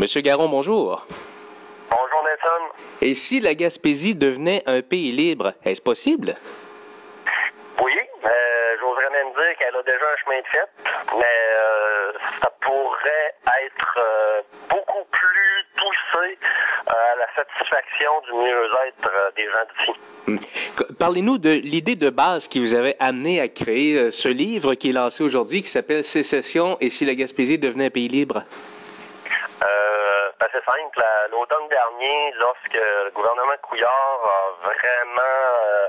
Monsieur Garon, bonjour. Bonjour Nathan. Et si la Gaspésie devenait un pays libre, est-ce possible? Oui, euh, j'oserais même dire qu'elle a déjà un chemin de fait, mais euh, ça pourrait être euh, beaucoup plus poussé à la satisfaction du mieux-être des gens d'ici. Hmm. Parlez-nous de l'idée de base qui vous avait amené à créer ce livre qui est lancé aujourd'hui, qui s'appelle Sécession et si la Gaspésie devenait un pays libre? C'est simple. L'automne dernier, lorsque le gouvernement Couillard a vraiment euh,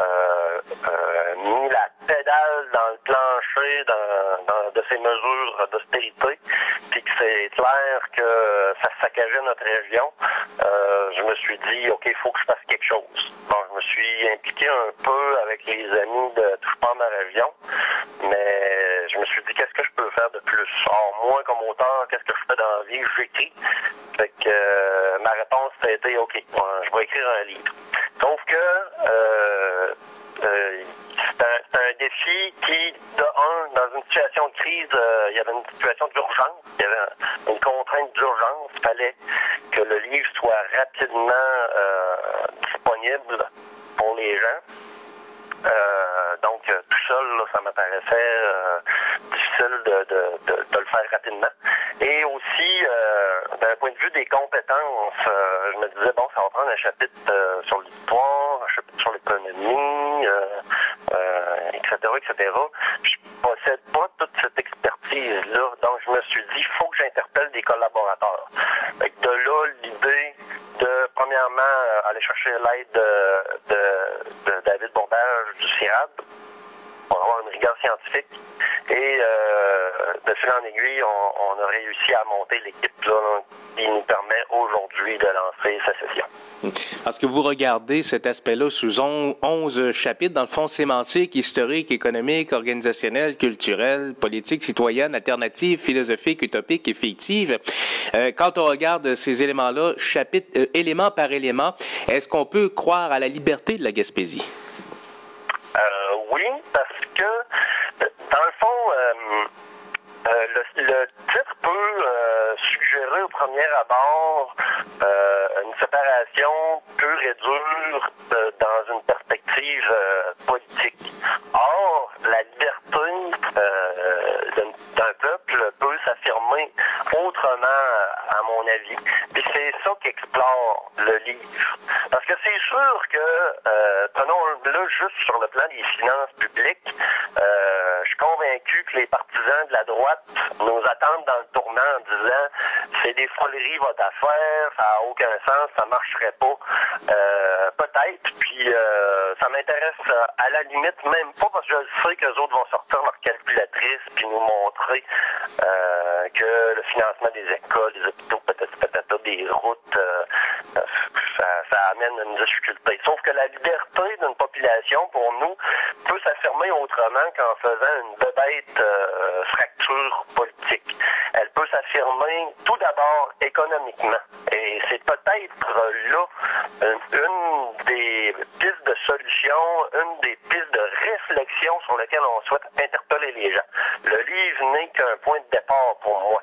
euh, euh, mis la pédale dans le plancher dans, de ces mesures d'austérité, puis que c'est clair que ça saccageait notre région, je me suis dit, OK, il faut que je fasse quelque chose. Bon, je me suis impliqué un peu avec les amis de Touche pas ma région, mais me suis dit, qu'est-ce que je peux faire de plus? Or, moi, comme auteur, qu'est-ce que je fais dans la vie? J'écris. Fait que euh, ma réponse a été OK, je vais écrire un livre. Sauf que euh, euh, c'est un, défi qui, de un, dans une situation de crise, il y avait une situation d'urgence, il y avait une contrainte d'urgence. Il fallait que le livre soit rapidement disponible pour les gens. donc, tout seul, ça m'apparaissait difficile de, le faire Et aussi, euh, d'un point de vue des compétences, euh, je me disais, bon, ça va prendre un chapitre euh, sur l'histoire, un chapitre sur l'économie, etc., etc. Je possède pas toute cette expertise-là, donc je me suis dit, il faut que j'interpelle des collaborateurs. de là, l'idée de, premièrement, aller chercher l'aide de, de, de, David Bondage du CIRAD pour avoir une rigueur scientifique. Et euh, de fil en aiguille, on, a réussi à monter l'équipe qui nous permet aujourd'hui de lancer sa session. Parce que vous regardez cet aspect-là sous 11 chapitres, dans le fond sémantique, historique, économique, organisationnel, culturel, politique, citoyenne, alternative, philosophique, utopique et fictive. Euh, quand on regarde ces éléments-là, chapitre, euh, élément par élément, est-ce qu'on peut croire à la liberté de la Gaspésie? le, titre peut euh, suggérer au premier abord euh, une séparation pure et dure euh, dans une perspective politique. Or, la liberté d'un peuple peut s'affirmer autrement, à mon avis. Puis c'est ça qu'explore le livre. Parce que c'est sûr que, prenons-le juste sur le plan des finances publiques, je suis convaincu que les partisans de la droite nous attendent dans le en disant c'est des foleries votre affaire, ça n'a aucun sens, ça marcherait pas. Euh, peut-être, puis euh, ça m'intéresse euh, à la limite même pas parce que je sais que les autres vont sortir leur calculatrice puis nous montrer que le financement des écoles, des hôpitaux, peut-être peut-être des routes, ça, ça amène une difficulté. Sauf que la liberté d'une population, pour nous, peut s'affirmer autrement qu'en faisant une bête fracture politique. S'affirmer tout d'abord économiquement. Et c'est peut-être là une, des pistes de solution, une des pistes de réflexion sur lesquelles on souhaite interpeller les gens. Le livre n'est qu'un point de départ pour moi.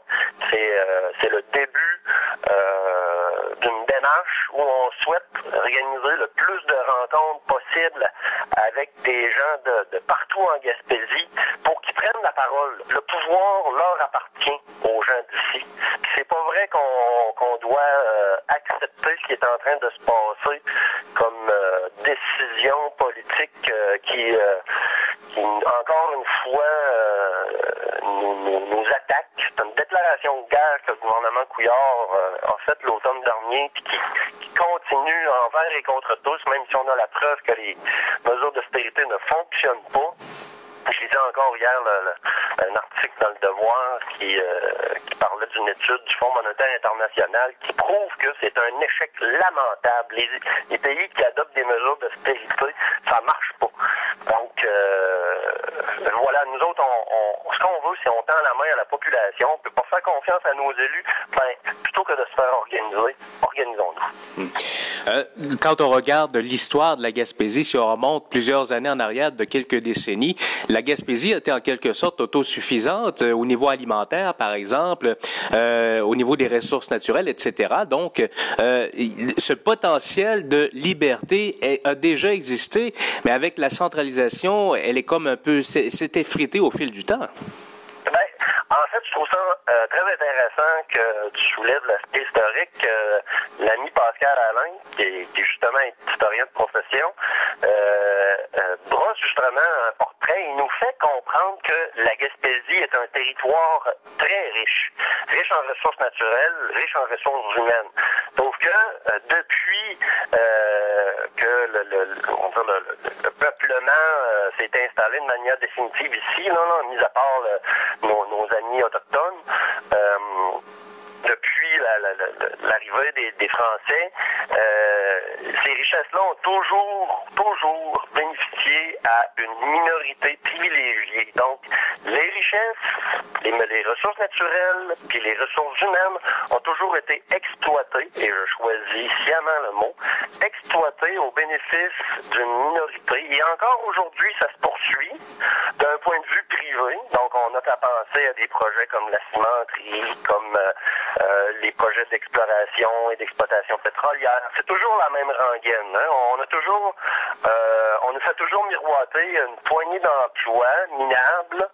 C'est euh, le début euh, d'une démarche où on souhaite organiser le plus de rencontres possibles avec des gens de, partout en Gaspésie pour qu'ils prennent la parole. Le pouvoir leur appartient aux gens d'ici. C'est pas vrai qu'on doit euh, accepter ce qui est en train de se passer comme euh, décision politique euh, qui, qui, encore une fois, nous, attaque. C'est une déclaration de guerre que le gouvernement Couillard a faite l'automne dernier, qui continue envers et contre tous, même si on a la preuve que les mesures d'austérité ne fonctionnent pas. Je lisais encore hier un article dans le Qui, euh, parlait d'une étude du Fonds monétaire international qui prouve que c'est un échec lamentable. Les, pays qui adoptent des mesures d'austérité, ça marche pas. Donc euh, voilà, nous autres, on, tend la main à la population, on peut pas faire confiance à nos élus. Ben, plutôt que de se faire organiser, organisons-nous. Hmm. Euh, quand on regarde l'histoire de la Gaspésie, si on remonte plusieurs années en arrière, de quelques décennies, la Gaspésie était en quelque sorte autosuffisante euh, au niveau alimentaire, par exemple, euh, au niveau des ressources naturelles, etc. Donc, ce potentiel de liberté a déjà existé, mais avec la centralisation, elle est comme un peu, s'est effritée au fil du temps. Trouve ça euh, très intéressant que tu soulèves l'aspect historique. Euh, L'ami Pascal Alain, qui est, est, justement historien de profession, euh, brosse justement un portrait. Il nous fait comprendre que la Gaspésie est un territoire très riche, riche en ressources naturelles, riche en ressources humaines. Sauf que depuis que le, peuplement s'est installé de manière définitive ici, là, là, mis à part nos, nos amis autochtones. Euh, depuis l'arrivée la, des, des, Français, euh, ces richesses-là ont toujours, toujours bénéficié à une minorité privilégiée. Donc, les richesses, les, ressources naturelles, puis les ressources humaines ont toujours été exploitées, et je choisis sciemment le mot, exploitées au bénéfice d'une minorité. Et encore aujourd'hui, ça se poursuit d'un point de vue privé. Donc, on a qu'à penser à des projets comme la cimenterie, comme euh, euh, les projets d'exploration et d'exploitation pétrolière. C'est toujours la même rengaine. Hein? On a toujours, euh, toujours miroiter une poignée d'emplois minables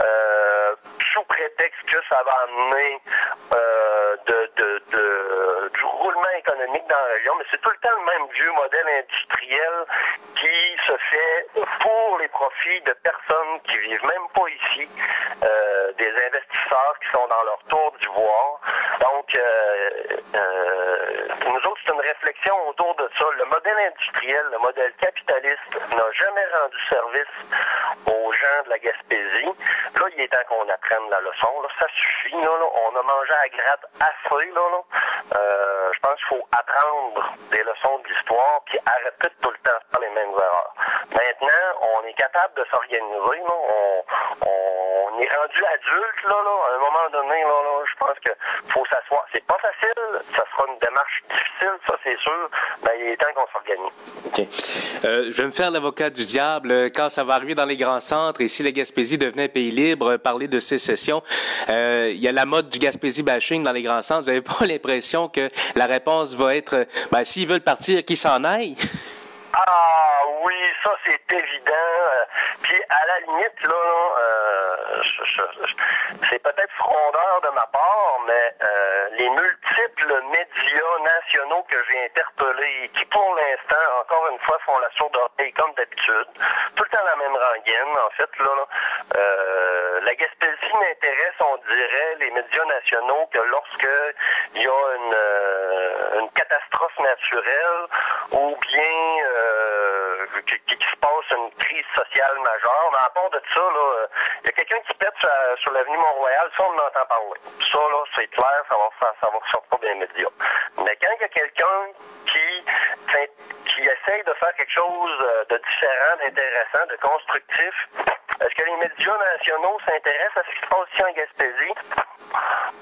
euh, sous prétexte que ça va amener euh, de, du roulement économique dans la région, mais c'est tout le temps le même vieux modèle industriel qui se fait pour les profits de personnes qui vivent même pas ici, euh, des investisseurs qui sont dans leur tour d'ivoire. Donc, euh, euh, pour nous autres, c'est une réflexion autour de ça. Le modèle le modèle capitaliste n'a jamais rendu service aux gens de la Gaspésie. Là, il est temps qu'on apprenne la leçon. Là, ça suffit. Là, là. On a mangé à gratte assez. Là, là. Euh, je pense qu'il faut apprendre des leçons de l'histoire puis arrêter de tout le temps faire les mêmes erreurs. Maintenant, on est capable de s'organiser. On, on est rendu adulte. Là, là. À un moment donné, là, là, je pense qu'il faut s'asseoir. C'est pas facile. Ça sera une démarche difficile, ça c'est sûr. Mais il est temps qu'on s'organise. Okay. Euh, je vais me faire l'avocat du diable. Quand ça va arriver dans les grands centres et si la Gaspésie devenait pays libre, parler de sécession, euh, il y a la mode du Gaspésie bashing dans les grands centres. Vous n'avez pas l'impression que la réponse va être, ben, s'ils veulent partir, qu'ils s'en aillent? Ah oui, ça c'est évident. Puis à la limite, là, euh, c'est peut-être frondeur de ma part, mais euh, les multiples médias nationaux que j'ai interpellés, qui pour l'instant, encore une fois, font la sourde oreille comme d'habitude, tout le temps la même rengaine, en fait, là, euh, la Gaspésie m'intéresse, on dirait, les médias nationaux, que lorsque il y a une, euh, une catastrophe naturelle ou bien euh, qui, qui, se passe une crise mais à part de ça, il y a quelqu'un qui pète sur, sur l'avenue Mont-Royal, ça on en entend parler. Ça, là, c'est clair, ça va, ça, ça va ressortir des médias. Mais quand il y a quelqu'un qui, qui essaye de faire quelque chose de différent, d'intéressant, de constructif, est-ce que les médias nationaux s'intéressent à ce qui se passe ici en Gaspésie?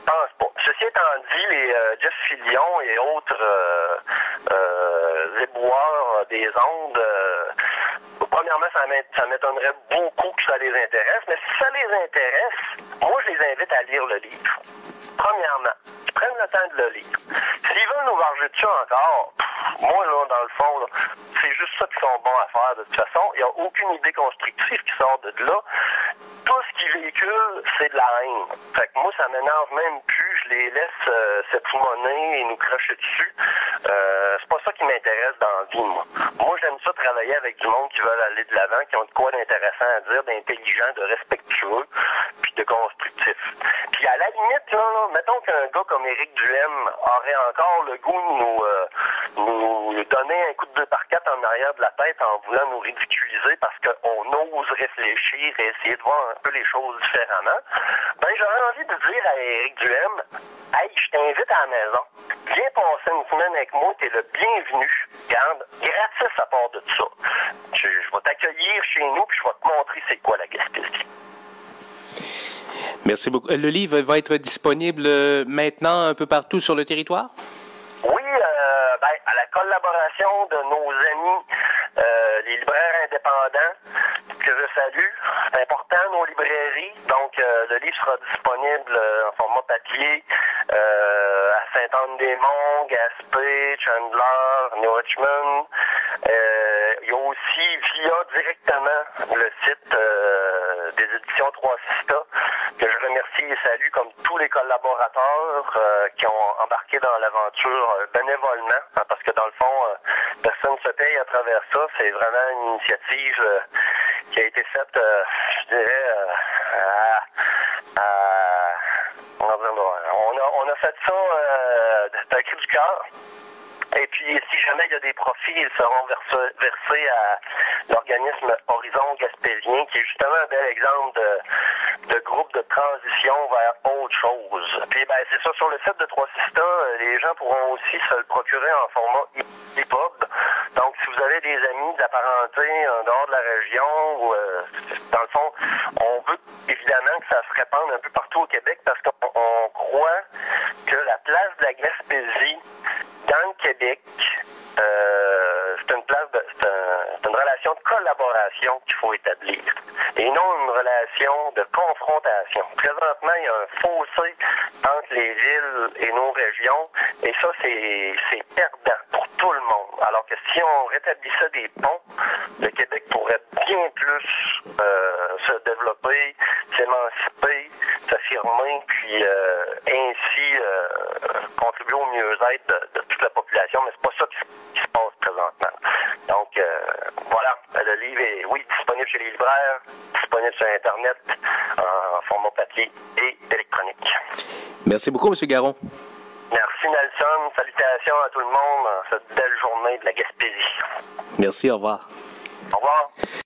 Pense pas. Ceci étant dit, les euh, Jeff Fillion et autres euh, euh, éboueurs des ondes, premièrement, ça m'étonnerait beaucoup que ça les intéresse, mais si ça les intéresse, moi, je les invite à lire le livre. Premièrement, ils prennent le temps de le lire. S'ils veulent nous varger dessus encore, moi, là, dans le fond, c'est juste ça qu'ils sont bons à faire de toute façon. Il n'y a aucune idée constructive qui sort de là. C'est de la haine. Fait que moi, ça m'énerve même plus. Je les laisse euh, monnaie et nous cracher dessus. Euh, c'est pas ça qui m'intéresse dans la vie, moi. Moi, j'aime ça travailler avec du monde qui veulent aller de l'avant, qui ont de quoi d'intéressant à dire, d'intelligent, de respectueux, puis de constructif. Puis à la limite, là, là mettons qu'un gars comme Éric Duhem aurait encore le goût de nous, euh, nous donner un coup de deux par quatre en arrière de la tête en voulant nous ridiculiser parce qu'on ose réfléchir et essayer de voir un peu les choses différemment, ben j'aurais envie de dire à Éric Duhem, hey, je t'invite à la maison, viens passer une semaine avec moi, t'es le bienvenu. Garde, gratis à part de ça. Je, vais t'accueillir chez nous puis je vais te montrer c'est quoi la Gaspésie. Merci beaucoup. Le livre va être disponible maintenant un peu partout sur le territoire? Oui, ben, à la collaboration de nos amis, les libraires indépendants, que je salue. C'est important, nos librairies. Donc, le livre sera disponible en format papier à Saint-Anne-des-Monts, Gaspé, Chandler, New Richmond. Euh, il y a aussi via directement le site euh, des éditions 3 Sista, que je remercie et salue comme tous les collaborateurs euh, qui ont embarqué dans l'aventure bénévolement, hein, parce que dans le fond, personne ne se paye à travers ça. C'est vraiment une initiative qui a été faite, je dirais, à, on, a, on a fait ça d'un cri du cœur. Et puis, si jamais il y a des profits, ils seront versés, à l'organisme Horizon Gaspésien, qui est justement un bel exemple de, groupe de transition vers autre chose. Puis, ben, c'est ça, sur le site de Trois Sista, les gens pourront aussi se le procurer en format EPUB. Donc, si vous avez des amis d'apparenté en dehors de la région, euh, dans le fond, on veut évidemment que ça se répande un peu partout au Québec parce qu'on croit que la place de la Gaspésie dans le Québec, euh, c'est une de, relation de collaboration qu'il faut établir et non une relation de confrontation. Présentement, il y a un fossé entre les villes et nos régions et ça, c'est, c'est pour tout le monde. Alors que si on rétablissait des ponts, le Québec pourrait bien plus euh, se développer, s'émanciper, s'affirmer, puis euh, ainsi euh, contribuer au mieux-être de, toute la population. Mais c'est pas ça qui, se passe présentement. Donc voilà, le livre est oui disponible chez les libraires, disponible sur Internet en format papier et électronique. Merci beaucoup, M. Garon. Merci Nelson. Salutations à tout le monde en cette belle journée de la Gaspésie. Merci, au revoir. Au revoir.